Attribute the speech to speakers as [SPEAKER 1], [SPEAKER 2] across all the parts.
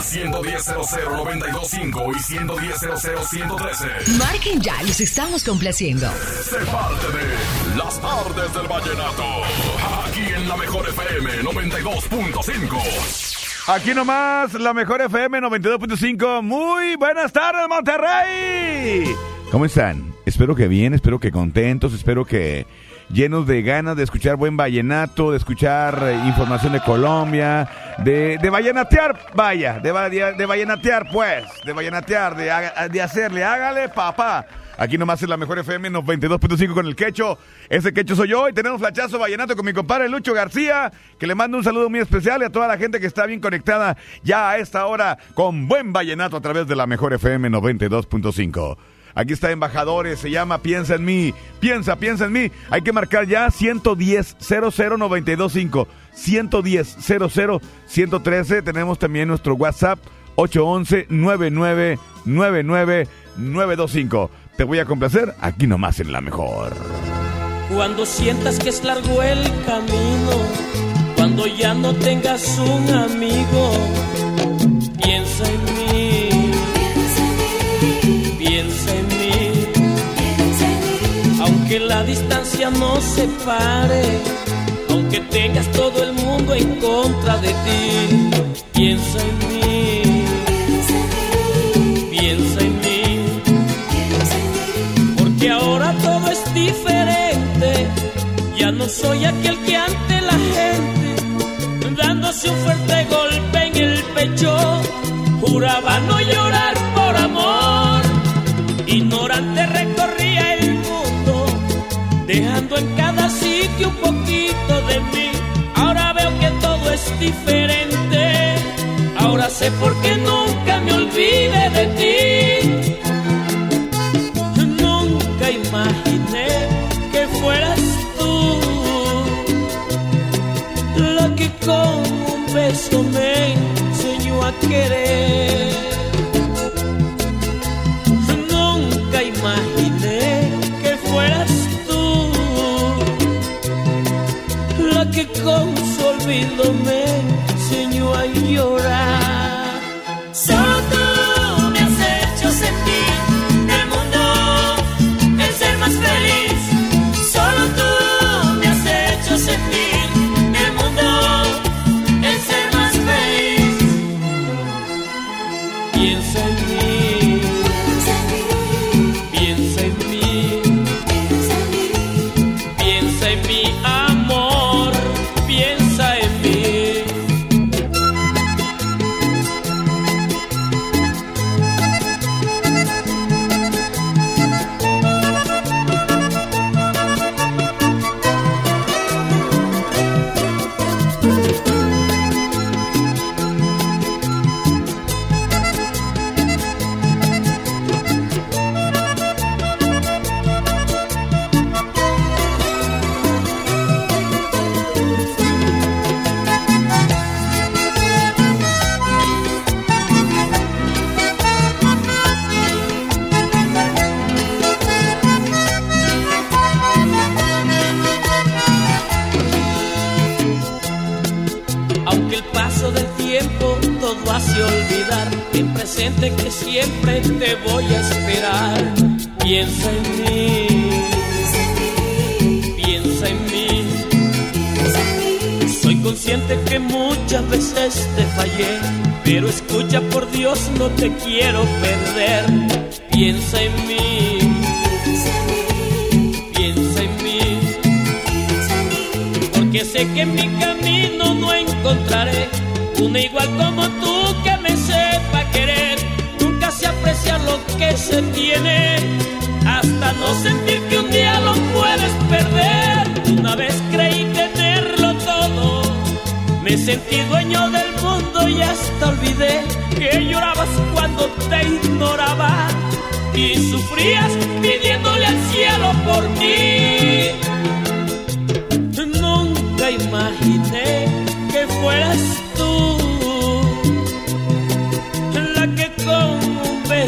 [SPEAKER 1] Al 110.00925 y 110.00113.
[SPEAKER 2] Marquen ya, los estamos complaciendo.
[SPEAKER 1] Sé parte de Las tardes del vallenato. Aquí en la mejor FM 92.5.
[SPEAKER 3] Aquí nomás, la mejor FM 92.5. Muy buenas tardes, Monterrey. ¿Cómo están? Espero que bien, espero que contentos, espero que llenos de ganas de escuchar buen vallenato, de escuchar eh, información de Colombia, de, vallenatear, vaya, de, de, vallenatear, pues, de vallenatear, de, de hacerle, hágale, papá. Aquí nomás es la mejor FM 92.5 con el quecho. Ese quecho soy yo y tenemos flachazo vallenato con mi compadre Lucho García, que le mando un saludo muy especial y a toda la gente que está bien conectada ya a esta hora con buen vallenato a través de la mejor FM 92.5. Aquí está Embajadores, se llama Piensa en mí. Piensa, piensa en mí. Hay que marcar ya 110 00925 110 00 113. Tenemos también nuestro WhatsApp 811 9999 925. Te voy a complacer aquí nomás en la mejor.
[SPEAKER 4] Cuando sientas que es largo el camino, cuando ya no tengas un amigo, piensa en mí, la distancia nos separe, aunque tengas todo el mundo en contra de ti, piensa en mí, piensa en mí. Porque ahora todo es diferente. Ya no soy aquel que ante la gente, dándose un fuerte golpe en el pecho, juraba no un poquito de mí. Ahora veo que todo es diferente. Ahora sé por qué nunca me olvide de ti. Nunca imaginé que fueras tú la que con un beso me enseñó a querer. Me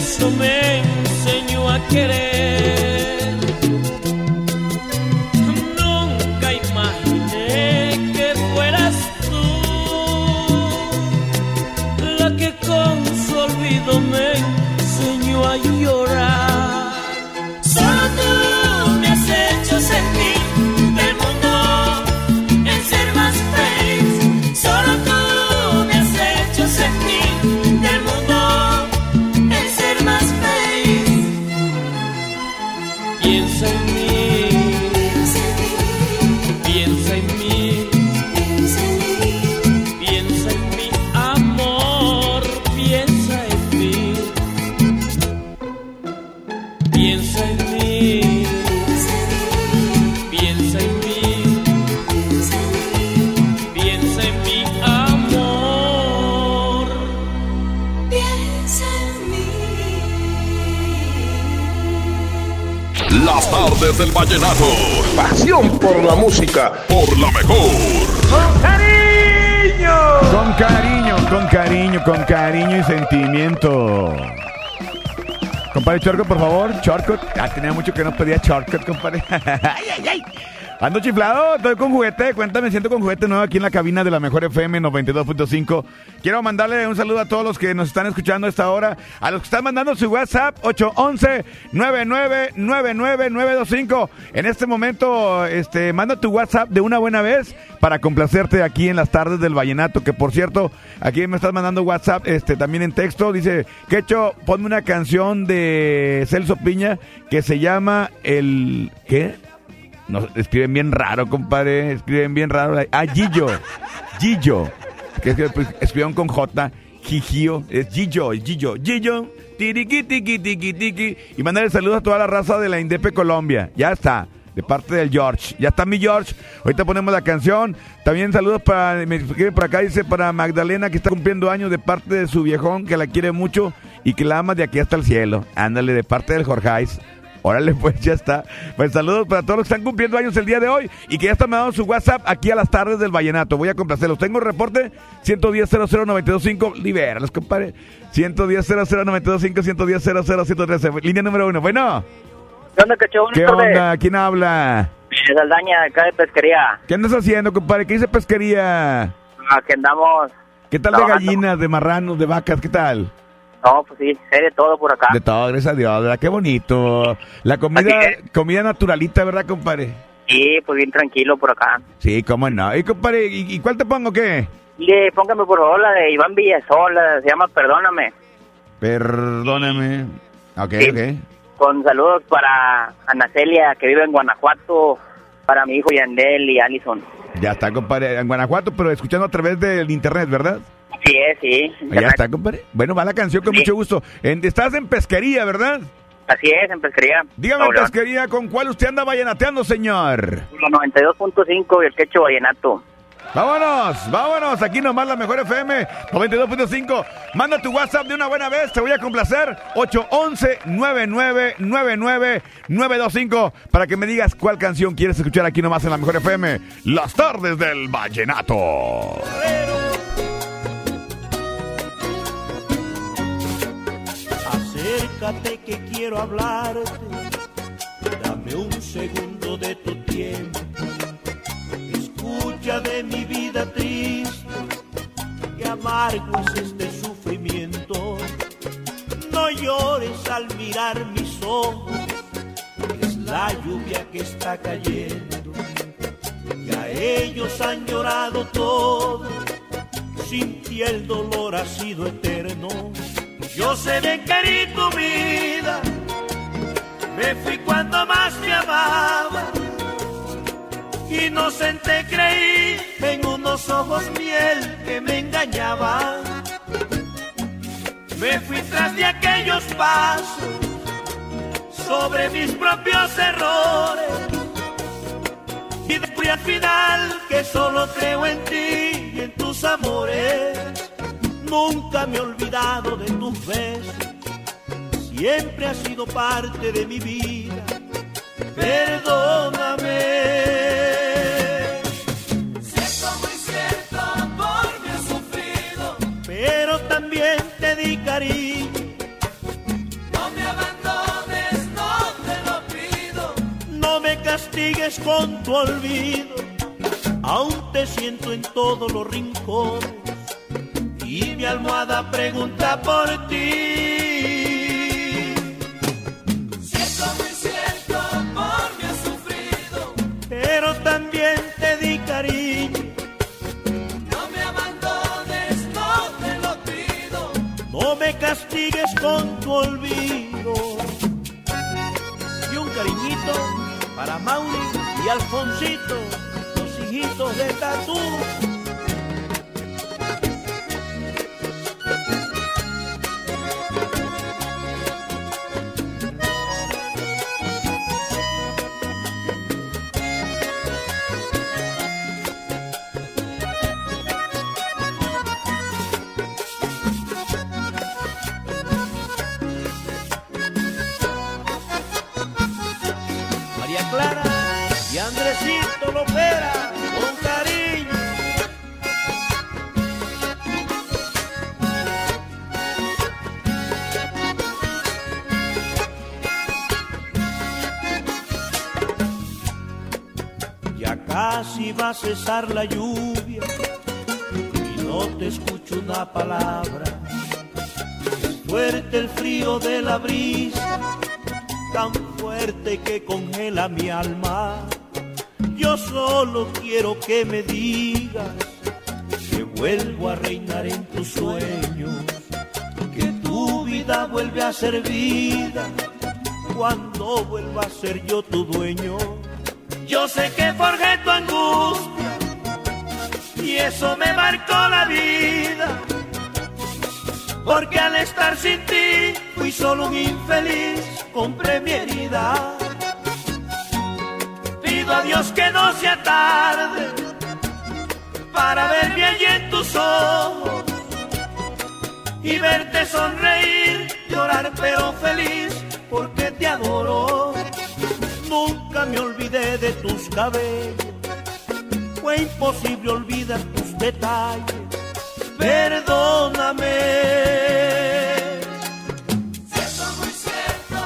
[SPEAKER 4] un beso me enseñó a querer.
[SPEAKER 5] Del
[SPEAKER 1] vallenato.
[SPEAKER 6] Pasión por la música.
[SPEAKER 1] Por la mejor.
[SPEAKER 3] Con cariño, con cariño, con cariño y sentimiento. Compadre Chorco, por favor, Chorco. Ah, tenía mucho que no pedía Chorco, compadre. ay, ay, ay. Ando chiflado, estoy con juguete. Cuéntame, siento con juguete nuevo aquí en la cabina de la mejor FM 92.5. Quiero mandarle un saludo a todos los que nos están escuchando a esta hora. A los que están mandando su WhatsApp, 811-999925. En este momento, este, manda tu WhatsApp de una buena vez para complacerte aquí en las tardes del Vallenato. Que por cierto, aquí me estás mandando WhatsApp este, también en texto. Dice, Quecho, ponme una canción de Celso Piña que se llama El. ¿Qué? No, escriben bien raro, compadre. Escriben bien raro. Ah, Gillo. Gillo. Que es que pues, escribieron con J. Gigio. Es Gillo, Gillo. Gillo. Tiriqui, tiqui, tiqui, tiqui. Y mandarle saludos a toda la raza de la Indepe Colombia. Ya está. De parte del George. Ya está mi George. Ahorita ponemos la canción. También saludos para. Me escribe por acá, dice para Magdalena que está cumpliendo años de parte de su viejón, que la quiere mucho y que la ama de aquí hasta el cielo. Ándale, de parte del Jorgeis. Órale, pues ya está. Pues saludos para todos los que están cumpliendo años el día de hoy y que ya están mandando su WhatsApp aquí a las tardes del Vallenato. Voy a complacerlos. Tengo reporte 110 00925. Libéralos, compadre. 110 00925, 110 00113. Línea número uno. Bueno,
[SPEAKER 7] ¿Qué onda, cacho?
[SPEAKER 3] ¿qué onda? ¿Quién habla?
[SPEAKER 7] Saldaña, acá de pesquería.
[SPEAKER 3] ¿Qué andas haciendo, compadre? ¿Qué dice pesquería?
[SPEAKER 7] Andamos.
[SPEAKER 3] ¿Qué tal de gallinas, de marranos, de vacas? ¿Qué tal?
[SPEAKER 7] No, pues sí, hay de todo por acá.
[SPEAKER 3] De todo, gracias a Dios, ¿verdad? Qué bonito. La comida, comida naturalita, ¿verdad, compadre?
[SPEAKER 7] Sí, pues bien tranquilo por acá.
[SPEAKER 3] Sí, cómo no. Y compadre, ¿y, y cuál te pongo qué?
[SPEAKER 7] Le, póngame por favor la de Iván Villasol, la- se llama Perdóname.
[SPEAKER 3] Perdóname. Ok,
[SPEAKER 7] Sí.
[SPEAKER 3] ok.
[SPEAKER 7] Con saludos para Ana Celia, que vive en Guanajuato, para mi hijo Yandel y Alison.
[SPEAKER 3] Ya está, compadre, en Guanajuato, pero escuchando a través del internet, ¿verdad?
[SPEAKER 7] Sí, es, sí.
[SPEAKER 3] Ya está, compadre. Bueno, va la canción con
[SPEAKER 7] Sí.
[SPEAKER 3] mucho gusto. En- estás en pesquería, ¿verdad?
[SPEAKER 7] Así es, en pesquería.
[SPEAKER 3] Dígame,
[SPEAKER 7] Hola.
[SPEAKER 3] pesquería, ¿con cuál usted anda vallenateando, señor?
[SPEAKER 7] Los 92.5 y el quecho vallenato.
[SPEAKER 3] Vámonos, vámonos, aquí nomás la mejor FM 92.5. Manda tu WhatsApp de una buena vez, te voy a complacer. 811-9999-925 para que me digas cuál canción quieres escuchar aquí nomás en la mejor FM. Las tardes del vallenato.
[SPEAKER 8] Que quiero hablarte, dame un segundo de tu tiempo. Escucha de mi vida triste, que amargo es este sufrimiento. No llores al mirar mis ojos, es la lluvia que está cayendo. Ya ellos han llorado todo, sin ti el dolor ha sido eterno. Yo sé bien querí tu vida, me fui cuando más me amaba. Inocente creí en unos ojos miel que me engañaban. Me fui tras de aquellos pasos sobre mis propios errores. Y descubrí al final que solo creo en ti y vienen tus amores. Nunca me he olvidado de tus besos. Siempre has sido parte de mi vida. Perdóname.
[SPEAKER 4] Cierto, muy cierto, amor me ha sufrido.
[SPEAKER 8] Pero también te di cariño.
[SPEAKER 4] No me abandones, no te lo pido.
[SPEAKER 8] No me castigues con tu olvido. Aún te siento en todos los rincones. Y mi almohada pregunta por ti.
[SPEAKER 4] Cierto, muy cierto, me ha sufrido.
[SPEAKER 8] Pero también te di cariño.
[SPEAKER 4] No me abandones, no te lo pido.
[SPEAKER 8] No me castigues con tu olvido. Y un cariñito para Mauri y Alfonsito, los hijitos de Tatú. Cesar la lluvia y no te escucho una palabra. Es fuerte el frío de la brisa tan fuerte que congela mi alma. Yo solo quiero que me digas que vuelvo a reinar en tus sueños, que tu vida vuelve a ser vida cuando vuelva a ser yo tu dueño. Yo sé que forjé tu angustia y eso me marcó la vida. Porque al estar sin ti fui solo un infeliz, compré mi herida. Pido a Dios que no sea tarde para verme allí en tus ojos y verte sonreír, llorar pero feliz porque te adoro. Nunca me olvidé de tus cabellos, fue imposible olvidar tus detalles perdóname.
[SPEAKER 4] Cierto, muy cierto,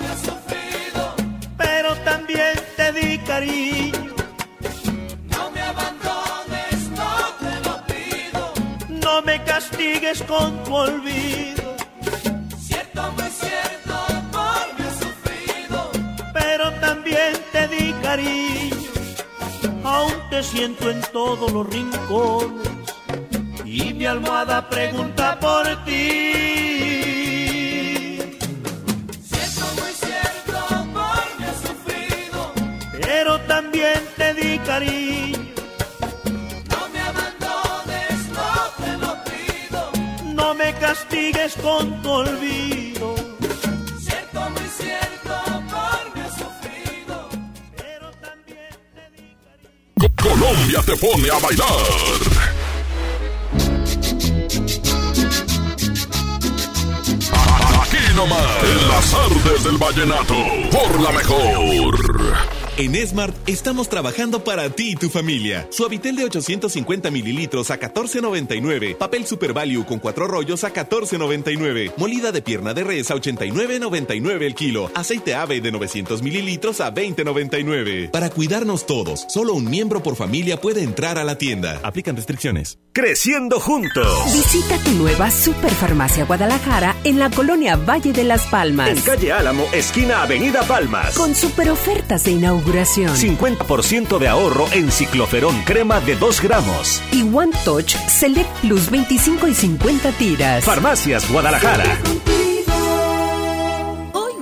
[SPEAKER 4] me ha sufrido.
[SPEAKER 8] Pero también te di cariño,
[SPEAKER 4] No me abandones, no te lo pido.
[SPEAKER 8] no me castigues con tu olvido. Cariño, aún te siento en todos los rincones. Y mi almohada pregunta por ti.
[SPEAKER 4] Cierto, muy cierto, me ha sufrido.
[SPEAKER 8] Pero también te di cariño.
[SPEAKER 4] No me abandones, no te lo pido.
[SPEAKER 8] No me castigues con tu olvido.
[SPEAKER 1] Colombia te pone a bailar. Aquí nomás, en las artes del vallenato, por la mejor.
[SPEAKER 9] En Smart estamos trabajando para ti y tu familia. Suavitel de 850 mililitros a 14.99. Papel Super Value con cuatro rollos a 14.99. Molida de pierna de res a 89.99 el kilo. Aceite ave de 900 mililitros a 20.99. Para cuidarnos todos, solo un miembro por familia puede entrar a la tienda. Aplican restricciones.
[SPEAKER 10] Creciendo juntos.
[SPEAKER 11] Visita tu nueva Superfarmacia Guadalajara en la colonia Valle de las Palmas.
[SPEAKER 10] En calle Álamo, esquina Avenida Palmas.
[SPEAKER 11] Con super ofertas de inauguración.
[SPEAKER 10] 50% de ahorro en cicloferón crema de 2 gramos.
[SPEAKER 11] Y One Touch Select Plus 25 y 50 tiras.
[SPEAKER 10] Farmacias Guadalajara.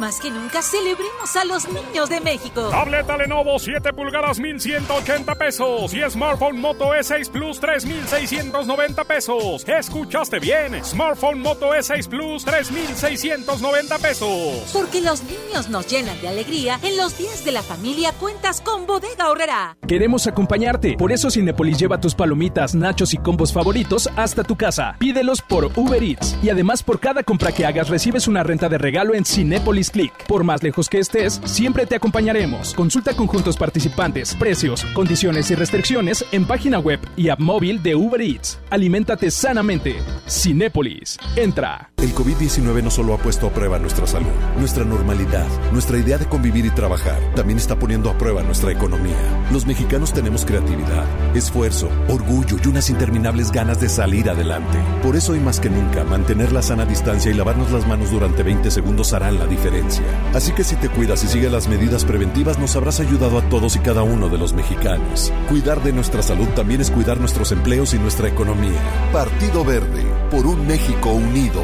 [SPEAKER 12] Más que nunca nunca celebremos a los niños de México.
[SPEAKER 13] Tableta Lenovo 7 pulgadas 1180 pesos y smartphone Moto E6 Plus 3690 pesos. ¿Escuchaste bien? Smartphone Moto E6 Plus 3690 pesos.
[SPEAKER 12] Porque los niños nos llenan de alegría, en los días de la familia cuentas con Bodega Horrera.
[SPEAKER 14] Queremos acompañarte, por eso Cinepolis lleva tus palomitas, nachos y combos favoritos hasta tu casa. Pídelos por Uber Eats y además por cada compra que hagas recibes una renta de regalo en Cinepolis Por más lejos que estés, siempre te acompañaremos. Consulta conjuntos participantes, precios, condiciones y restricciones en página web y app móvil de Uber Eats. Aliméntate sanamente. Cinépolis. Entra.
[SPEAKER 15] El COVID-19 no solo ha puesto a prueba nuestra salud, nuestra normalidad, nuestra idea de convivir y trabajar, también está poniendo a prueba nuestra economía. Los mexicanos tenemos creatividad, esfuerzo, orgullo y unas interminables ganas de salir adelante. Por eso hoy más que nunca, mantener la sana distancia y lavarnos las manos durante 20 segundos harán la diferencia. Así que si te cuidas y sigues las medidas preventivas, nos habrás ayudado a todos y cada uno de los mexicanos. Cuidar de nuestra salud también es cuidar nuestros empleos y nuestra economía. Partido Verde, por un México unido.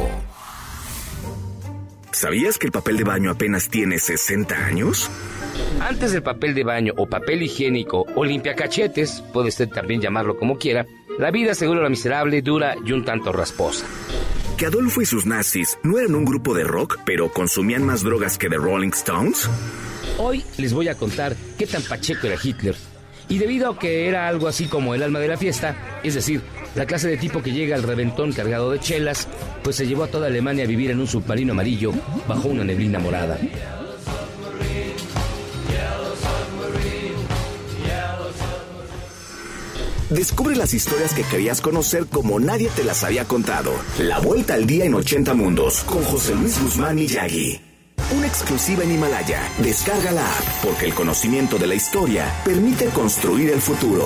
[SPEAKER 16] ¿Sabías que el papel de baño apenas tiene 60 años?
[SPEAKER 11] Antes del papel de baño o papel higiénico o limpiacachetes, puede usted también llamarlo como quiera, la vida seguro la miserable, dura y un tanto rasposa.
[SPEAKER 16] ¿Que Adolfo y sus nazis no eran un grupo de rock, pero consumían más drogas que The Rolling Stones?
[SPEAKER 11] Hoy les voy a contar qué tan pacheco era Hitler. Y debido a que era algo así como el alma de la fiesta, es decir, la clase de tipo que llega al reventón cargado de chelas, pues se llevó a toda Alemania a vivir en un submarino amarillo bajo una neblina morada.
[SPEAKER 16] Descubre las historias que querías conocer como nadie te las había contado. La vuelta al día en 80 mundos con José Luis Guzmán y Yagi. Una exclusiva en Himalaya. Descarga la app porque el conocimiento de la historia permite construir el futuro.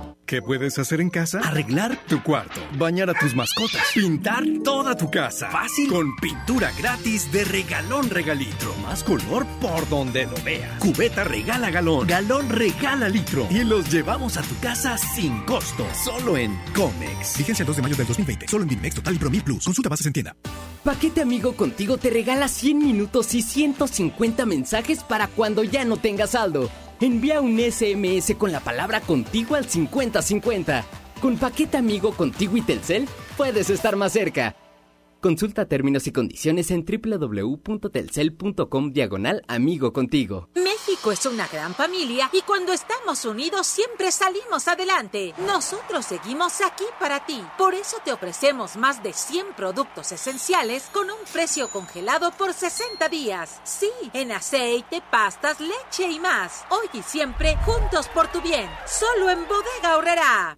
[SPEAKER 17] ¿Qué puedes hacer en casa? Arreglar tu cuarto, bañar a tus mascotas, pintar toda tu casa. Fácil. Con pintura gratis de regalón regalitro. Más color por donde lo veas. Cubeta regala galón, galón regala litro. Y los llevamos a tu casa sin costo. Solo en Comex. Fíjense el 2 de mayo del 2020. Solo en Dimex Total y Promil Plus. Consulta bases en tienda.
[SPEAKER 18] Paquete Amigo Contigo te regala 100 minutos y 150 mensajes para cuando ya no tengas saldo. Envía un SMS con la palabra contigo al 5050. Con Paquete Amigo Contigo y Telcel puedes estar más cerca. Consulta términos y condiciones en www.telcel.com diagonal amigo contigo.
[SPEAKER 12] México es una gran familia y cuando estamos unidos siempre salimos adelante. Nosotros seguimos aquí para ti. Por eso te ofrecemos más de 100 productos esenciales con un precio congelado por 60 días. Sí, en aceite, pastas, leche y más. Hoy y siempre juntos por tu bien. Solo en Bodega Horrera.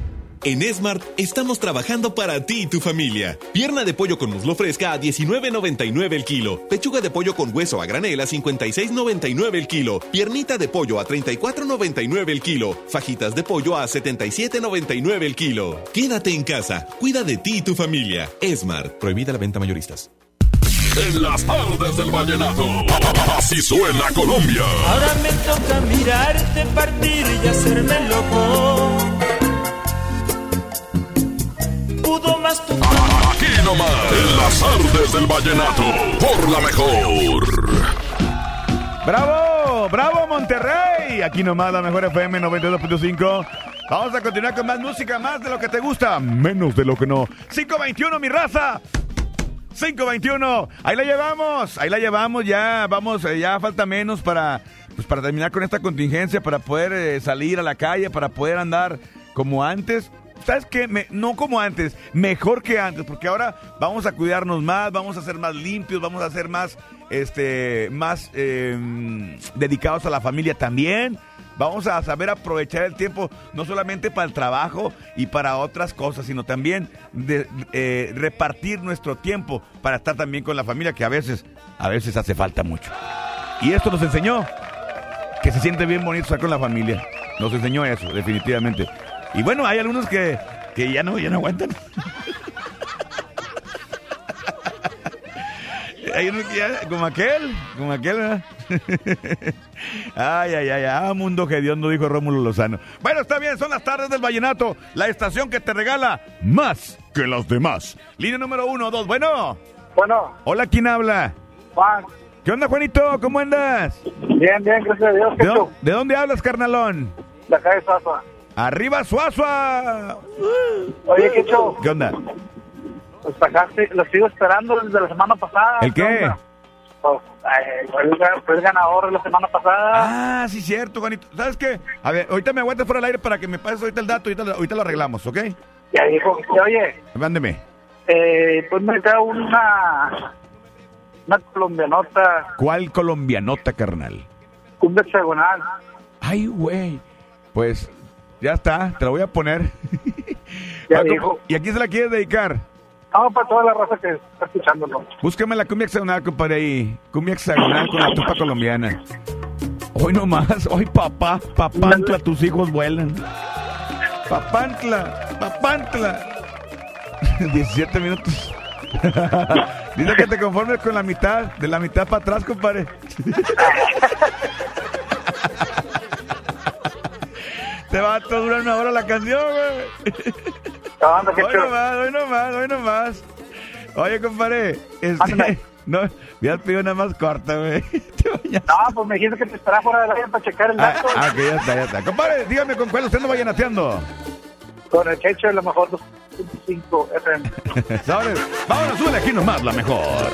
[SPEAKER 9] En Smart estamos trabajando para ti y tu familia. Pierna de pollo con muslo fresca a 19.99 el kilo. Pechuga de pollo con hueso a granel a 56.99 el kilo. Piernita de pollo a 34.99 el kilo. Fajitas de pollo a 77.99 el kilo. Quédate en casa. Cuida de ti y tu familia. Smart. Prohibida la venta mayoristas.
[SPEAKER 1] En las tardes del vallenato. Así suena Colombia.
[SPEAKER 8] Ahora me toca mirarte partir y hacerme loco.
[SPEAKER 5] Pudo más tu
[SPEAKER 1] Aquí nomás, en las artes del vallenato, por la mejor.
[SPEAKER 3] ¡Bravo! ¡Bravo Monterrey! Aquí nomás la mejor FM 92.5. Vamos a continuar con más música, más de lo que te gusta, menos de lo que no. 521, mi raza. 521. Ahí la llevamos, ahí la llevamos, ya vamos, eh, ya falta menos para, pues, para terminar con esta contingencia, para poder eh, salir a la calle, para poder andar como antes. ¿Sabes qué? No como antes, mejor que antes, porque ahora vamos a cuidarnos más, vamos a ser más limpios, vamos a ser más, este, más eh, dedicados a la familia también. Vamos a saber aprovechar el tiempo no solamente para el trabajo y para otras cosas, sino también de, eh, repartir nuestro tiempo para estar también con la familia, que a veces, a veces hace falta mucho. Y esto nos enseñó que se siente bien bonito estar con la familia. Nos enseñó eso, definitivamente. Y bueno, hay algunos que, que ya no, ya no aguantan. Hay unos que ya- como aquel, como aquel, ¿verdad? Ay, ay, ay, ah, mundo no dijo Rómulo Lozano. Bueno, está bien, son las tardes del vallenato, la estación que te regala más que las demás. Línea número uno, dos, bueno.
[SPEAKER 19] Bueno.
[SPEAKER 3] Hola, ¿quién habla?
[SPEAKER 19] Juan.
[SPEAKER 3] ¿Qué onda, Juanito? ¿Cómo andas?
[SPEAKER 19] Bien, bien, gracias a Dios.
[SPEAKER 3] ¿De, de dónde hablas, carnalón?
[SPEAKER 19] La calle Sasua.
[SPEAKER 3] Arriba, Suazua.
[SPEAKER 19] Oye, ¿qué show?
[SPEAKER 3] ¿Qué onda?
[SPEAKER 19] Pues acá lo sigo esperando desde la semana pasada.
[SPEAKER 3] ¿El qué?
[SPEAKER 19] Pues, eh, fue, el, fue el ganador la semana pasada.
[SPEAKER 3] Ah, sí, cierto, Juanito. ¿Sabes qué? A ver, ahorita me aguantas fuera del aire para que me pases ahorita el dato. Ahorita, lo- ahorita lo arreglamos, ¿ok?
[SPEAKER 19] Ya dijo, oye,
[SPEAKER 3] Mándeme.
[SPEAKER 19] eh, pues me da una, una colombianota,
[SPEAKER 3] ¿Cuál colombianota, carnal?
[SPEAKER 19] cumbia hexagonal.
[SPEAKER 3] Ay, güey. Pues ya está, te la voy a poner.
[SPEAKER 19] Ya
[SPEAKER 3] Ah, ¿cómo-
[SPEAKER 19] dijo.
[SPEAKER 3] ¿Y a quién se la quieres dedicar?
[SPEAKER 19] Vamos para toda la raza que está escuchándolo.
[SPEAKER 3] Búscame la cumbia hexagonal, compadre, ahí. Cumbia hexagonal con la tupa colombiana. Hoy nomás, hoy papá, papantla, tus hijos vuelan. Papantla, papantla. 17 minutos. Dice que te conformes con la mitad, de la mitad para atrás, compadre. Te va a durar una hora la canción, güey. Hoy nomás, hoy nomás, hoy nomás. Oye, compadre, este, no, me has pedido una más corta, güey.
[SPEAKER 19] No, pues me dijiste que te esperaba fuera del aire para checar el
[SPEAKER 3] Ah,
[SPEAKER 19] dato.
[SPEAKER 3] ah, que ya está, ya está. Compadre, dígame con cuál usted no vaya nateando.
[SPEAKER 19] Con el Checho de lo mejor 2.5 FM.
[SPEAKER 3] ¿Sabes? Vámonos, súbele aquí nomás, la mejor.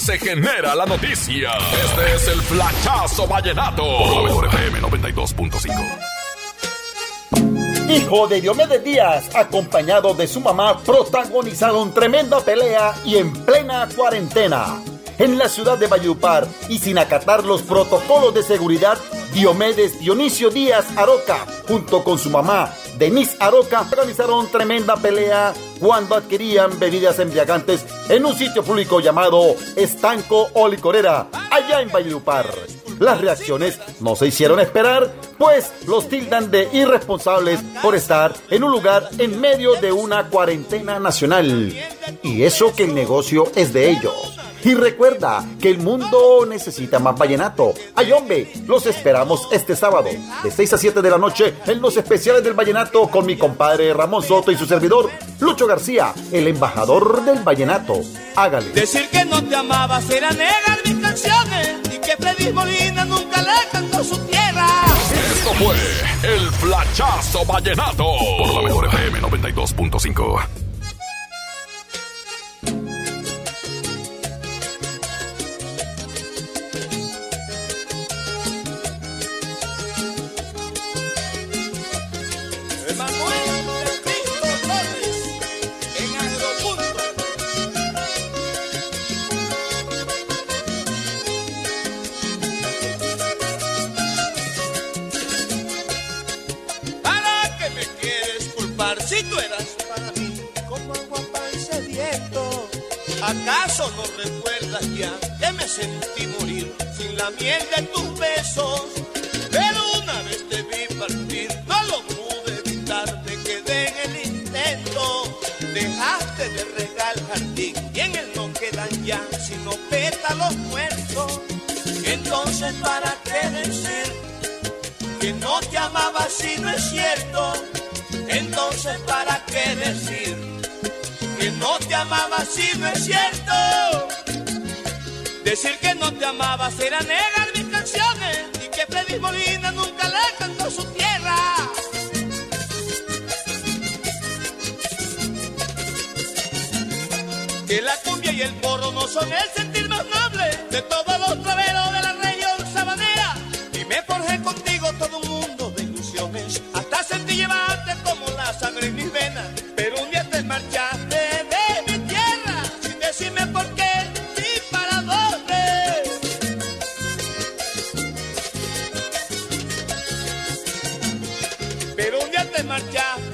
[SPEAKER 20] Se
[SPEAKER 1] genera la noticia. Este es el flachazo vallenato. Por FM 92.5.
[SPEAKER 21] Hijo de Diomedes Díaz, acompañado de su mamá, protagonizaron tremenda pelea y en plena cuarentena. En la ciudad de Valledupar y sin acatar los protocolos de seguridad, Diomedes Dionisio Díaz Aroca, junto con su mamá, Denise Aroca, organizaron tremenda pelea cuando adquirían bebidas embriagantes en un sitio público llamado Estanco o Licorera, allá en Valledupar. Las reacciones no se hicieron esperar, pues los tildan de irresponsables por estar en un lugar en medio de una cuarentena nacional. Y eso que el negocio es de ellos. Y recuerda que el mundo necesita más vallenato. Ay, hombre, los esperamos este sábado, de 6 a 7 de la noche, en los especiales del vallenato con mi compadre Ramón Soto y su servidor, Lucho García, el embajador del vallenato. Hágale.
[SPEAKER 22] Decir que no te amaba será negar mis canciones y que Freddy Molina nunca le cantó su tierra.
[SPEAKER 1] Esto fue el flachazo vallenato. Por la mejor FM 92.5.
[SPEAKER 22] son el sentir más noble de todos los traveros de la región sabanera. Y me forjé contigo todo un mundo de ilusiones, hasta sentí llevarte como la sangre en mis venas. Pero un día te marchaste de mi tierra sin decirme por qué ni para dónde. Pero un día te marchaste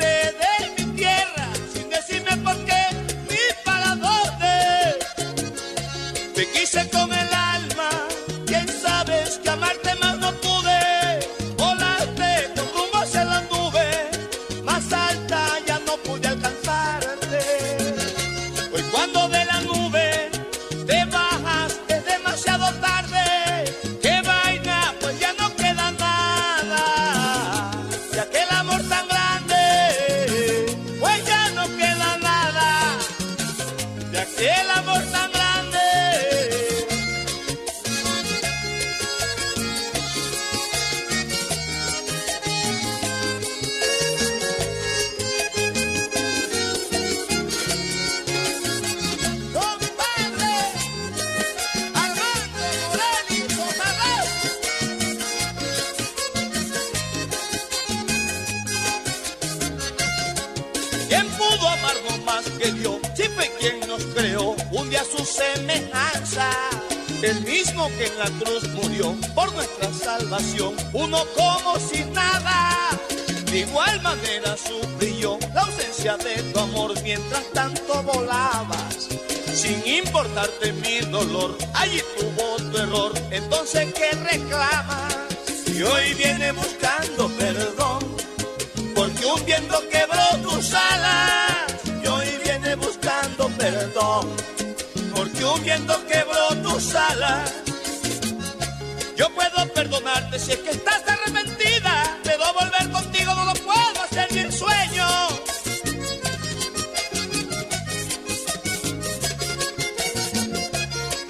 [SPEAKER 22] Yo puedo perdonarte si es que estás arrepentida, pero volver contigo no lo puedo hacer ni en sueño.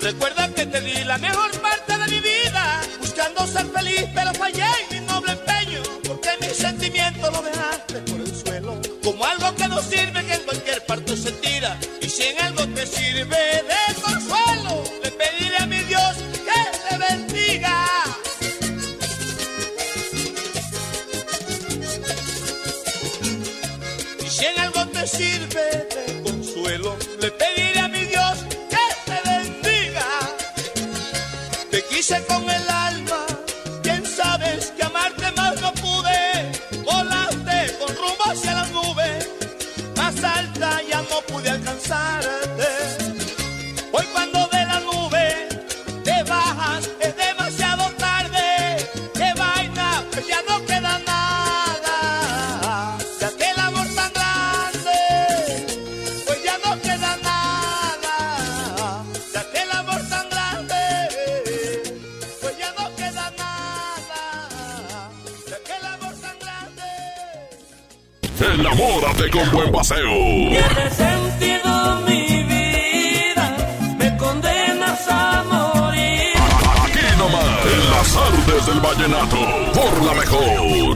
[SPEAKER 22] Recuerda que te di la mejor parte de mi vida, buscando ser feliz, pero fallé en mi noble empeño, porque mis sentimientos lo dejaste por el suelo, como algo que no sirve, que en cualquier parte se tira, y si en algo te sirve
[SPEAKER 1] por la mejor.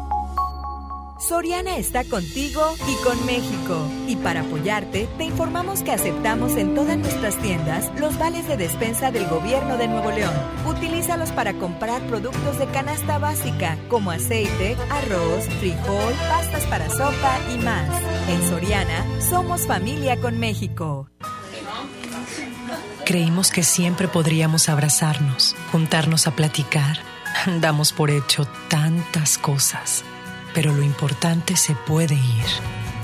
[SPEAKER 23] Soriana está contigo y con México. Y para apoyarte, te informamos que aceptamos en todas nuestras tiendas los vales de despensa del gobierno de Nuevo León. Utilízalos para comprar productos de canasta básica, como aceite, arroz, frijol, pastas para sopa y más. En Soriana, somos familia con México.
[SPEAKER 24] Creímos que siempre podríamos abrazarnos, juntarnos a platicar. Damos por hecho tantas cosas, pero lo importante se puede ir,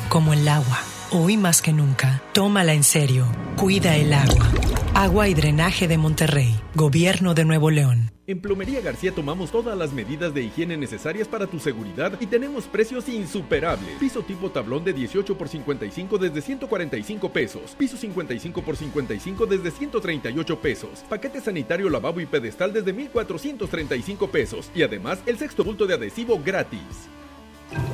[SPEAKER 24] como el agua. Hoy más que nunca, tómala en serio. Cuida el agua. Agua y Drenaje de Monterrey, Gobierno de Nuevo León.
[SPEAKER 25] En Plomería García tomamos todas las medidas de higiene necesarias para tu seguridad y tenemos precios insuperables. Piso tipo tablón de 18 por 55 desde 145 pesos. Piso 55 por 55 desde 138 pesos. Paquete sanitario, lavabo y pedestal desde 1435 pesos. Y además el sexto bulto de adhesivo gratis.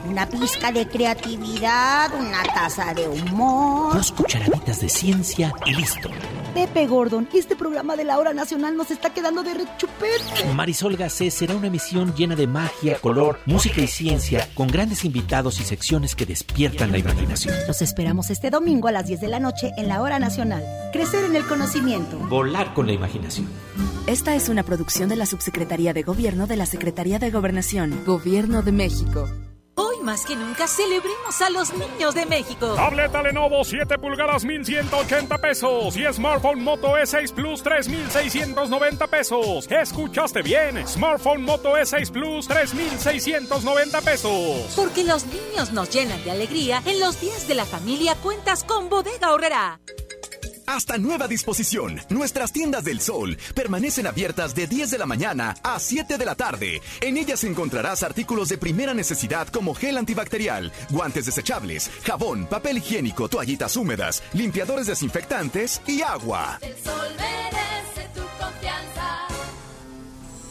[SPEAKER 26] Una pizca de creatividad, una taza de humor.
[SPEAKER 27] Dos cucharaditas de ciencia y listo.
[SPEAKER 26] Pepe Gordon, este programa de la hora nacional nos está quedando de rechupete.
[SPEAKER 27] Marisol Gacé será una emisión llena de magia, color, música y ciencia, con grandes invitados y secciones que despiertan la imaginación.
[SPEAKER 26] Los esperamos este domingo a las 10 de la noche en la hora nacional. Crecer en el conocimiento.
[SPEAKER 27] Volar con la imaginación.
[SPEAKER 28] Esta es una producción de la Subsecretaría de Gobierno de la Secretaría de Gobernación, Gobierno de México.
[SPEAKER 12] Más que nunca celebremos a los niños de México.
[SPEAKER 29] Tableta Lenovo 7 pulgadas 1180 pesos y Smartphone Moto E6 Plus 3690 pesos. ¿Escuchaste bien? Smartphone Moto E6 Plus 3690 pesos.
[SPEAKER 12] Porque los niños nos llenan de alegría, en los días de la familia cuentas con Bodega Horrera.
[SPEAKER 16] Hasta nueva disposición, nuestras tiendas del sol permanecen abiertas de 10 de la mañana a 7 de la tarde. En ellas encontrarás artículos de primera necesidad como gel antibacterial, guantes desechables, jabón, papel higiénico, toallitas húmedas, limpiadores desinfectantes y agua.
[SPEAKER 30] El sol merece tu confianza.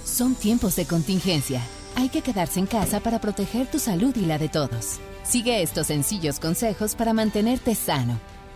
[SPEAKER 31] Son tiempos de contingencia. Hay que quedarse en casa para proteger tu salud y la de todos. Sigue estos sencillos consejos para mantenerte sano.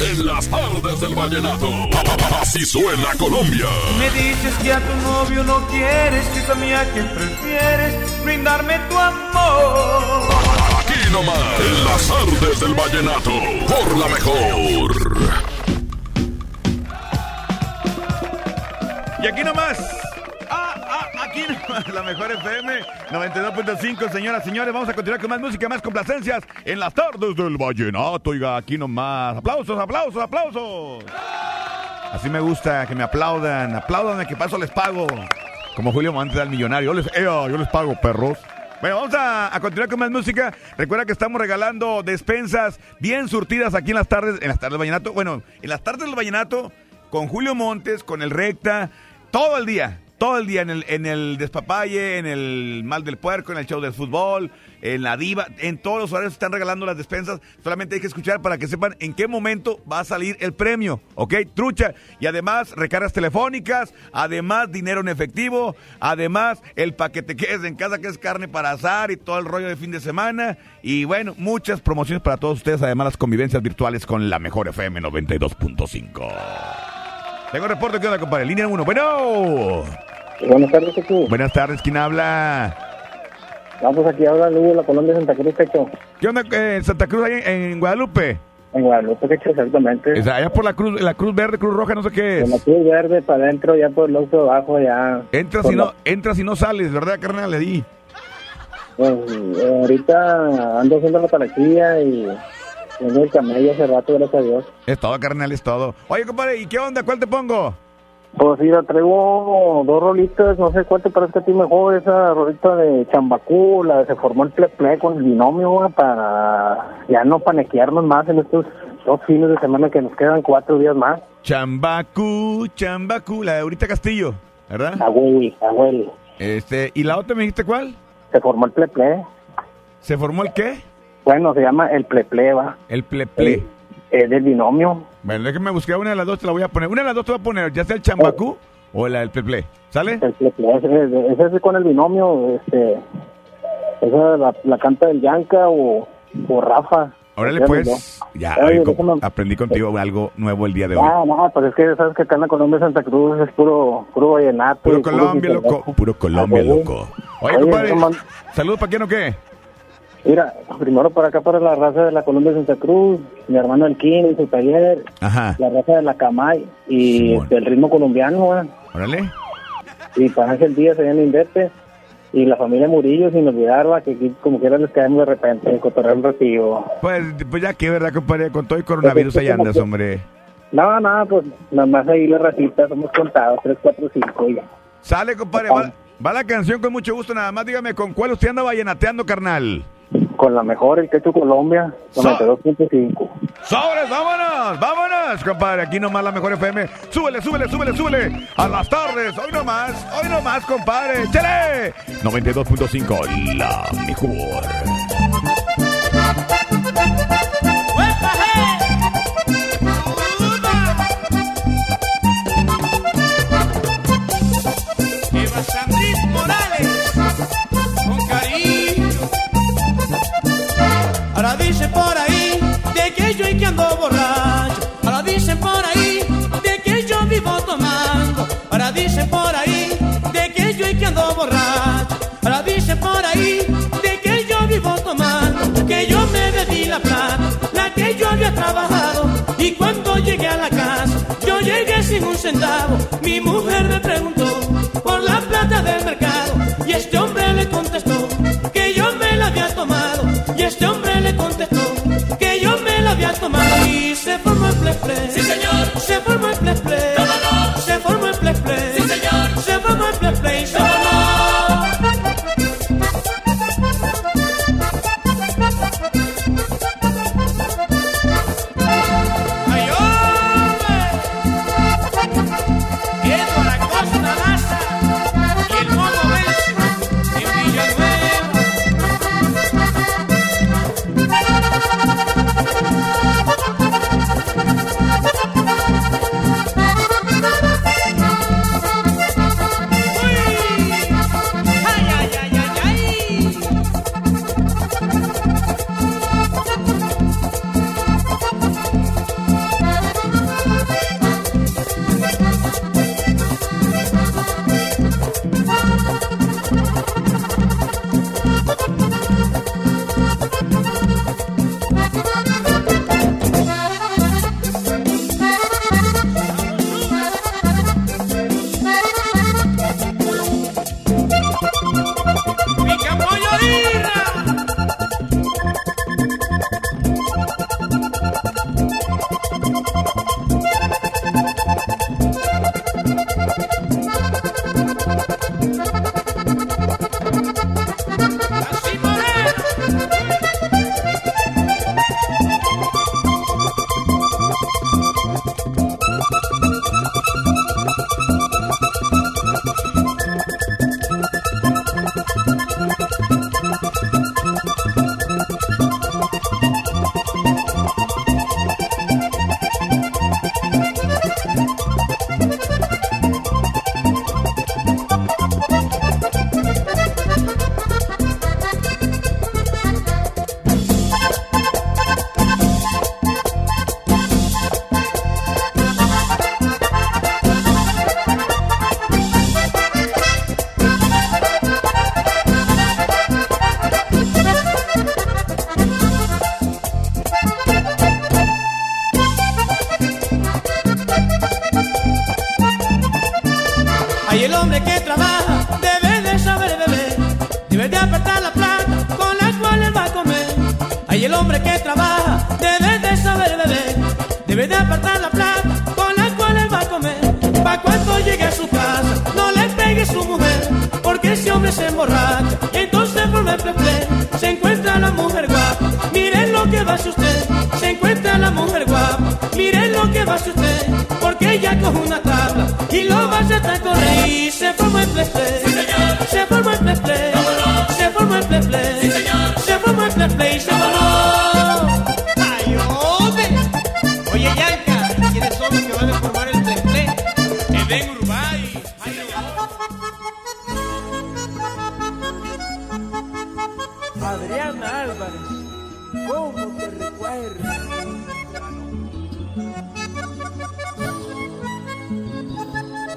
[SPEAKER 1] En las tardes del vallenato. Así suena Colombia.
[SPEAKER 8] Me dices que a tu novio no quieres, que a mía que prefieres brindarme tu amor.
[SPEAKER 1] Aquí nomás, en las tardes del vallenato. Por la mejor.
[SPEAKER 3] Y aquí nomás. Aquí la mejor FM 92.5, señoras, señores. Vamos a continuar con más música, más complacencias en las tardes del vallenato. Oiga, aquí nomás. Aplausos, aplausos, aplausos. Así me gusta que me aplaudan. Aplaudan que paso les pago. Como Julio Montes al millonario. Yo les, yo les pago, perros. Bueno, vamos a, a continuar con más música. Recuerda que estamos regalando despensas bien surtidas aquí en las tardes, en las tardes del vallenato. Bueno, en las tardes del vallenato con Julio Montes, con el Recta, todo el día, todo el día en el, despapalle, en el mal del puerco, en el show del fútbol, en la diva, en todos los horarios están regalando las despensas. Solamente hay que escuchar para que sepan en qué momento va a salir el premio, ¿ok? Trucha. Y además, recargas telefónicas, además, dinero en efectivo, además, el paquete que es en casa, que es carne para asar y todo el rollo de fin de semana. Y bueno, muchas promociones para todos ustedes, además las convivencias virtuales con la mejor FM 92.5. Tengo reporte que onda, compadre. Línea 1. Bueno.
[SPEAKER 32] Buenas tardes, Jesús.
[SPEAKER 3] Buenas tardes. ¿Quién habla?
[SPEAKER 32] Vamos aquí ahora Lugo de la Colombia de Santa Cruz, Techo.
[SPEAKER 3] ¿Qué onda eh, en Santa Cruz, ahí en, en Guadalupe?
[SPEAKER 32] En Guadalupe, Techo, exactamente.
[SPEAKER 3] O sea, allá por la cruz, la cruz verde, cruz roja, no sé qué
[SPEAKER 32] Con la
[SPEAKER 3] es.
[SPEAKER 32] cruz verde para adentro, ya por el otro abajo, ya.
[SPEAKER 3] Entras y
[SPEAKER 32] la-
[SPEAKER 3] no, entras y no sales, ¿verdad, carnal? Le di.
[SPEAKER 32] Pues, eh, ahorita ando haciendo la talaquilla y tengo el camello hace rato, gracias a Dios.
[SPEAKER 3] Es todo, carnal, es todo. Oye, compadre, ¿y qué onda? ¿Cuál te pongo?
[SPEAKER 32] Pues mira, traigo dos rolitas, no sé cuál te parece a ti mejor, esa rolita de Chambacú, la de se formó el ple ple con el binomio, güey, para ya no panequearnos más en estos dos fines de semana que nos quedan cuatro días más.
[SPEAKER 3] Chambacú, Chambacú, la de ahorita Castillo, ¿verdad?
[SPEAKER 32] Agüey, agüey.
[SPEAKER 3] Este, ¿y la otra me dijiste cuál?
[SPEAKER 32] Se formó el ple ple.
[SPEAKER 3] ¿Se formó el qué?
[SPEAKER 32] Bueno, se llama el ple ple, va.
[SPEAKER 3] El pleple.
[SPEAKER 32] Es del binomio.
[SPEAKER 3] Bueno, déjame buscar una de las dos, te la voy a poner. Una de las dos te voy a poner, ya sea el Chambacú o la del pleple. ¿Sale?
[SPEAKER 32] El ple ple, ese, ese es con el binomio, este, esa la, la canta del Yanka o, o Rafa.
[SPEAKER 3] Órale, pues.
[SPEAKER 32] ya.
[SPEAKER 3] Oye, co-
[SPEAKER 32] déjame-
[SPEAKER 3] aprendí contigo algo nuevo el día de hoy.
[SPEAKER 32] No, no, pues es que sabes que acá en la Colombia Santa Cruz es puro, puro vallenato.
[SPEAKER 3] Puro Colombia, loco. Puro Colombia,
[SPEAKER 32] Ah,
[SPEAKER 3] loco. Oye, compadre, ¿saludos para quién o qué?
[SPEAKER 32] Mira, primero para acá, para la raza de la Colombia de Santa Cruz, mi hermano Elquín en su taller,
[SPEAKER 3] Ajá.
[SPEAKER 32] la raza de la Camay y este, el ritmo colombiano, güey.
[SPEAKER 3] Órale.
[SPEAKER 32] y para Ángel Díaz allá en Indete y la familia Murillo, sin olvidar, va, que aquí como quiera les caemos de repente, en cotorreo un ratillo.
[SPEAKER 3] Pues, pues ya que, ¿verdad, compadre? Con todo el coronavirus ahí andas, hombre.
[SPEAKER 32] No, no, pues nada más ahí la ratita, somos contados, 3, 4, 5 y ya.
[SPEAKER 3] Sale, compadre. Va, va la canción con mucho gusto. Nada más dígame, ¿con cuál usted anda vallenateando, carnal?
[SPEAKER 32] Con la mejor, el Quecho Colombia, 92.5.
[SPEAKER 3] ¡Sobres, vámonos! ¡Vámonos, compadre! Aquí nomás la mejor FM. ¡Súbele, súbele, súbele, súbele! ¡A las tardes! ¡Hoy nomás! ¡Hoy nomás, compadre! ¡Chele! 92.5, la mejor.
[SPEAKER 4] Dicen por ahí de que yo y que ando borracho. Ahora dicen por ahí de que yo vivo tomando. Ahora dicen por ahí de que yo y que ando borracho. Ahora dicen por ahí de que yo vivo tomando. Que yo me bebí la plata, la que yo había trabajado. Y cuando llegué a la casa, yo llegué sin un centavo. Mi mujer Sí, señor.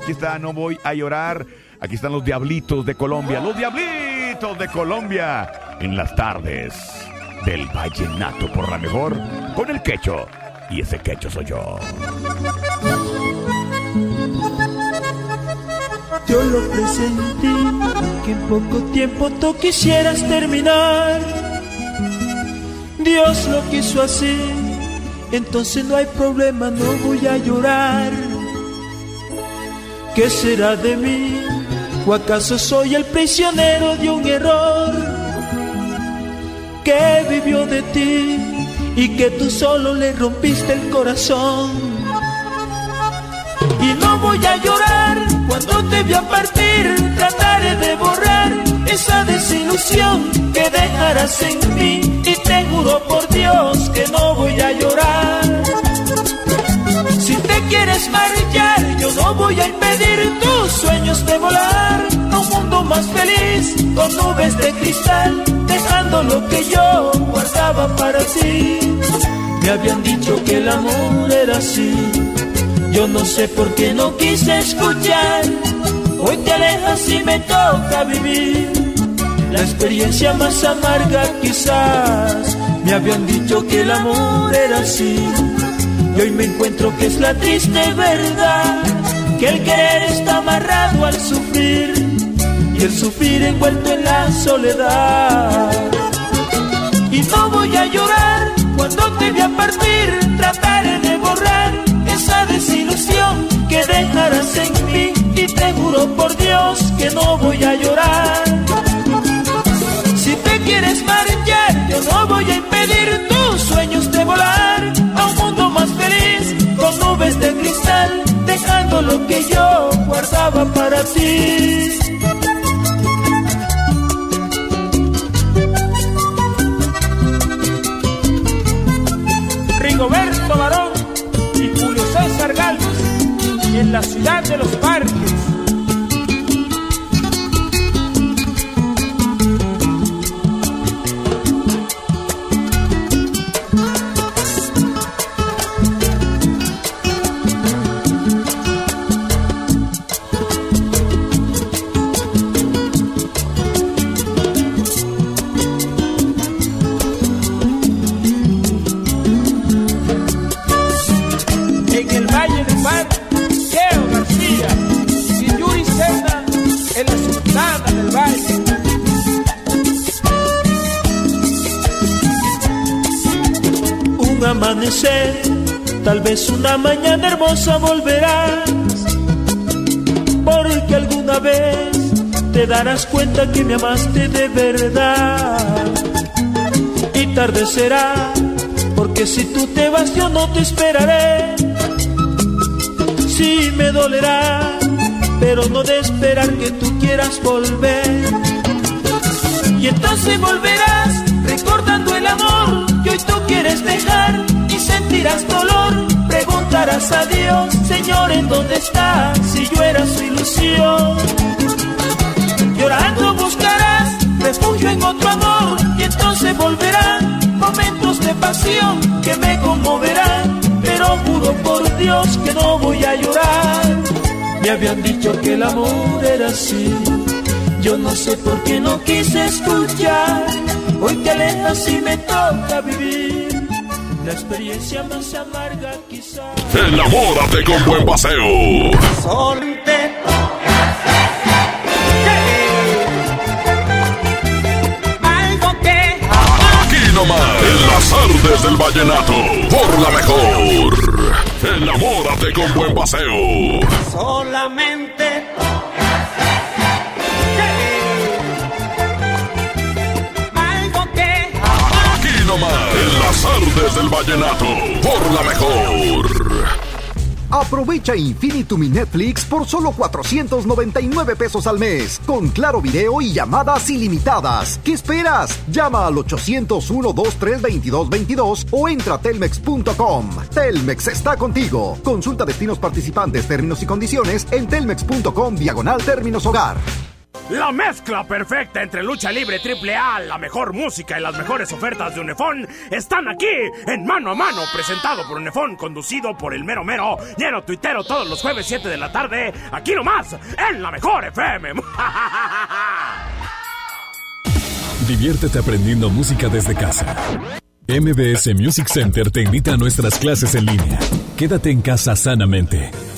[SPEAKER 3] Aquí está, no voy a llorar. Aquí están los diablitos de Colombia. Los diablitos de Colombia. En las tardes del vallenato por la mejor. Con el quecho. Y ese quecho soy yo.
[SPEAKER 8] Yo lo presentí, que en poco tiempo tú quisieras terminar. Dios lo quiso así, entonces no hay problema, no voy a llorar. ¿Qué será de mí? ¿O acaso soy el prisionero de un error? Que vivió de ti y que tú solo le rompiste el corazón. Y no voy a llorar cuando te vea partir, trataré de borrar esa desilusión que dejarás en mí y te juro por Dios que no voy a llorar. Quieres marchar, yo no voy a impedir tus sueños de volar a un mundo más feliz con nubes de cristal, dejando lo que yo guardaba para ti. Me habían dicho que el amor era así. Yo no sé por qué no quise escuchar. Hoy te alejas y me toca vivir la experiencia más amarga quizás. Me habían dicho que el amor era así. Y hoy me encuentro que es la triste verdad. Que el querer está amarrado al sufrir. Y el sufrir envuelto en la soledad. Y no voy a llorar cuando te vea partir. Trataré de borrar lo que yo guardaba para ti.
[SPEAKER 4] Rigoberto Barón y Julio César Galvez en la ciudad de los parques.
[SPEAKER 8] Vez una mañana hermosa volverás, porque alguna vez te darás cuenta que me amaste de verdad. Y tarde será, porque si tú te vas yo no te esperaré. Sí me dolerá, pero no de esperar que tú quieras volver. Y entonces volverás recordando el amor que hoy tú quieres dejar y sentirás dolor. A Dios, Señor, ¿en dónde está? Si yo era su ilusión. Llorando buscarás refugio en otro amor y entonces volverán momentos de pasión que me conmoverán. Pero juro por Dios que no voy a llorar. Me habían dicho que el amor era así. Yo no sé por qué no quise escuchar. Hoy te alejas y me toca vivir la experiencia más amarga quizá.
[SPEAKER 1] Enamórate con buen paseo.
[SPEAKER 8] Soltero.
[SPEAKER 1] Algo que Aquí nomás, en las artes del vallenato, por la mejor. Enamórate con buen paseo.
[SPEAKER 4] Solamente.
[SPEAKER 1] En las artes del vallenato, por la mejor.
[SPEAKER 21] Aprovecha Infinitum Netflix por solo 499 pesos al mes, con claro video y llamadas ilimitadas. ¿Qué esperas? Llama al 801-232222 o entra a telmex.com. Telmex está contigo. Consulta destinos participantes, términos y condiciones en telmex.com diagonal términos hogar.
[SPEAKER 33] La mezcla perfecta entre lucha libre triple A, la mejor música y las mejores ofertas de Unefón están aquí en Mano a Mano, presentado por Unefón, conducido por el mero mero, lleno tuitero todos los jueves 7 de la tarde, aquí nomás, en la mejor FM.
[SPEAKER 34] Diviértete aprendiendo música desde casa. MBS Music Center te invita a nuestras clases en línea. Quédate en casa sanamente.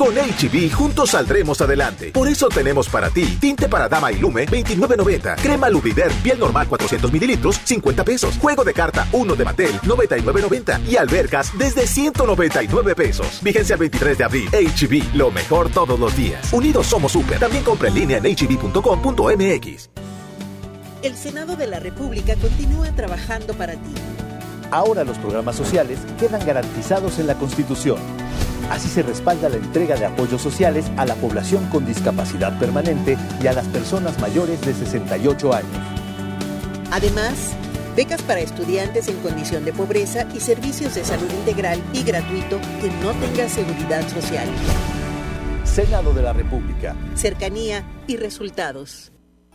[SPEAKER 35] Con HB juntos saldremos adelante. Por eso tenemos para ti tinte para dama y lume 29.90, crema Lubrider piel normal 400 mililitros 50 pesos, juego de carta 1 de Mattel 99.90 y albercas desde 199 pesos. Vigencia el 23 de abril. HB, lo mejor todos los días. Unidos somos super. También compra en línea en hb.com.mx.
[SPEAKER 36] El Senado de la República continúa trabajando para ti.
[SPEAKER 15] Ahora los programas sociales quedan garantizados en la Constitución. Así se respalda la entrega de apoyos sociales a la población con discapacidad permanente y a las personas mayores de 68 años.
[SPEAKER 36] Además, becas para estudiantes en condición de pobreza y servicios de salud integral y gratuito que no tengan seguridad social.
[SPEAKER 15] Senado de la República.
[SPEAKER 36] Cercanía y resultados.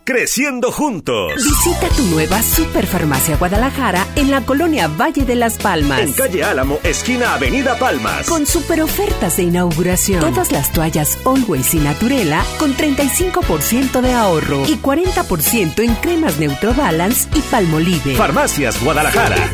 [SPEAKER 37] Creciendo juntos.
[SPEAKER 11] Visita tu nueva Superfarmacia Guadalajara en la colonia Valle de las Palmas.
[SPEAKER 37] En calle Álamo, esquina Avenida Palmas.
[SPEAKER 11] Con super ofertas de inauguración. Todas las toallas Always y Naturela con 35% de ahorro y 40% en cremas Neutrobalance y Palmolive.
[SPEAKER 37] Farmacias Guadalajara.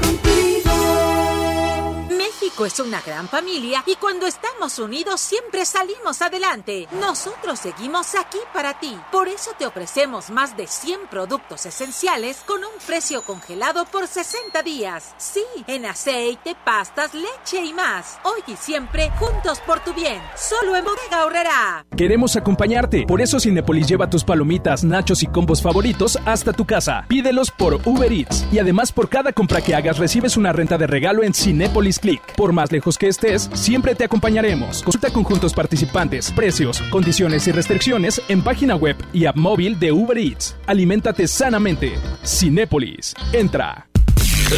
[SPEAKER 12] Es una gran familia y cuando estamos unidos siempre salimos adelante. Nosotros seguimos aquí para ti. Por eso te ofrecemos más de 100 productos esenciales con un precio congelado por 60 días. Sí, en aceite, pastas, leche y más. Hoy y siempre juntos por tu bien. Solo en Bodega Horrera.
[SPEAKER 14] Queremos acompañarte, por eso Cinepolis lleva tus palomitas, nachos y combos favoritos hasta tu casa. Pídelos por Uber Eats y además por cada compra que hagas recibes una renta de regalo en Cinepolis Click. Por más lejos que estés, siempre te acompañaremos. Consulta conjuntos participantes, precios, condiciones y restricciones en página web y app móvil de Uber Eats. Aliméntate sanamente. Cinépolis. Entra.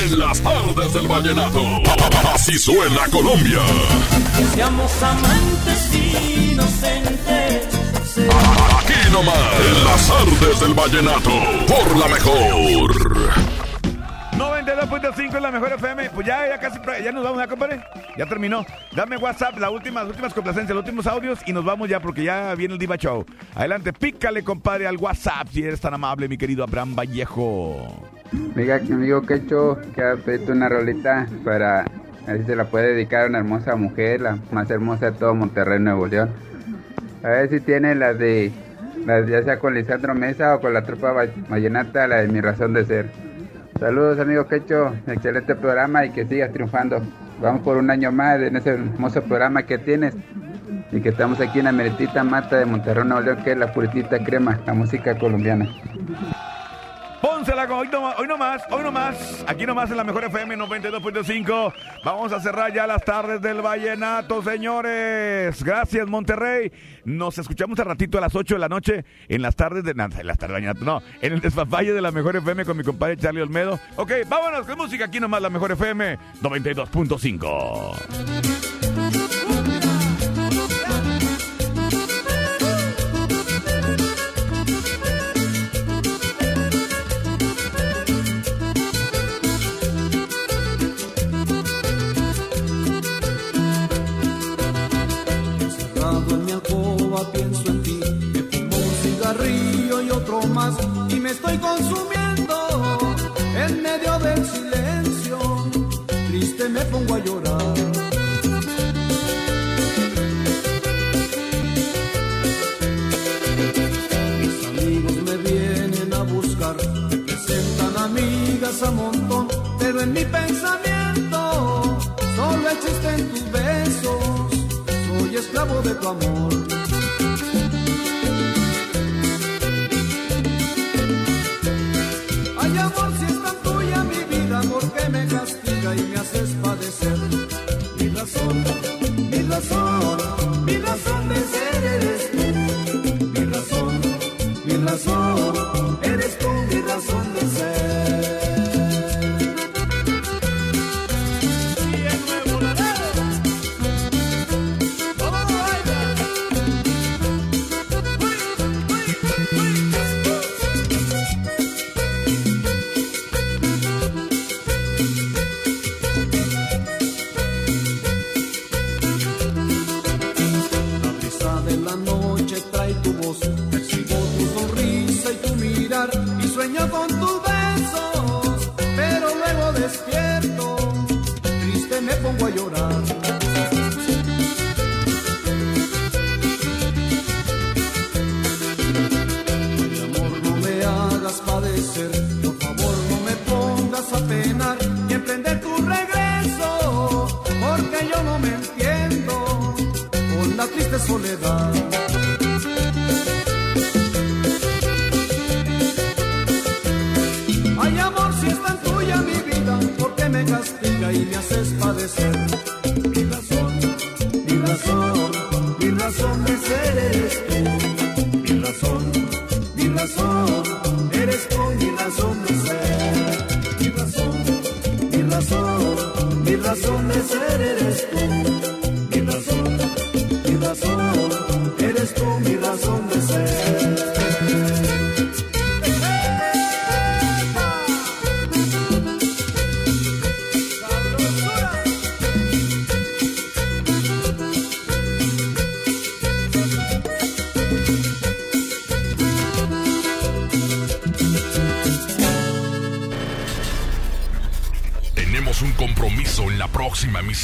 [SPEAKER 1] En las tardes del vallenato, así suena Colombia.
[SPEAKER 4] Seamos amantes inocentes.
[SPEAKER 1] Aquí nomás, en las artes del vallenato, por la mejor.
[SPEAKER 3] 92.5 en la mejor FM. Pues ya, ya casi, ya nos vamos, ¿ya, compadre? Ya terminó. Dame WhatsApp, las últimas, últimas complacencias, los últimos audios y nos vamos ya porque ya viene el Diva Show. Adelante, pícale, compadre, al WhatsApp si eres tan amable, mi querido Abraham Vallejo.
[SPEAKER 38] Amiga, amigo Quecho, que pedirte una rolita para a ver si se la puede dedicar a una hermosa mujer, la más hermosa de todo Monterrey, Nuevo León. A ver si tiene las de, las ya sea con Lisandro Mesa o con la tropa va- vallenata, la de mi razón de ser. Saludos, amigo Quecho, excelente programa y que sigas triunfando. Vamos por un año más en ese hermoso programa que tienes y que estamos aquí en la meritita mata de Monterrey, Nuevo León, que es la puritita crema, la música colombiana.
[SPEAKER 3] Pónsela con hoy no, hoy no más, hoy no más. Aquí nomás en la mejor FM 92.5. Vamos a cerrar ya las tardes del Vallenato, señores. Gracias, Monterrey. Nos escuchamos al ratito a las 8 de la noche en las tardes de. no, en las tardes del Vallenato, no. En el despapalle de la mejor FM con mi compadre Charlie Olmedo. Ok, vámonos con música. Aquí nomás la mejor FM 92.5.
[SPEAKER 39] me pongo a llorar. Mis amigos me vienen a buscar, me presentan amigas a montón, pero en mi pensamiento solo existen tus besos, soy esclavo de tu amor.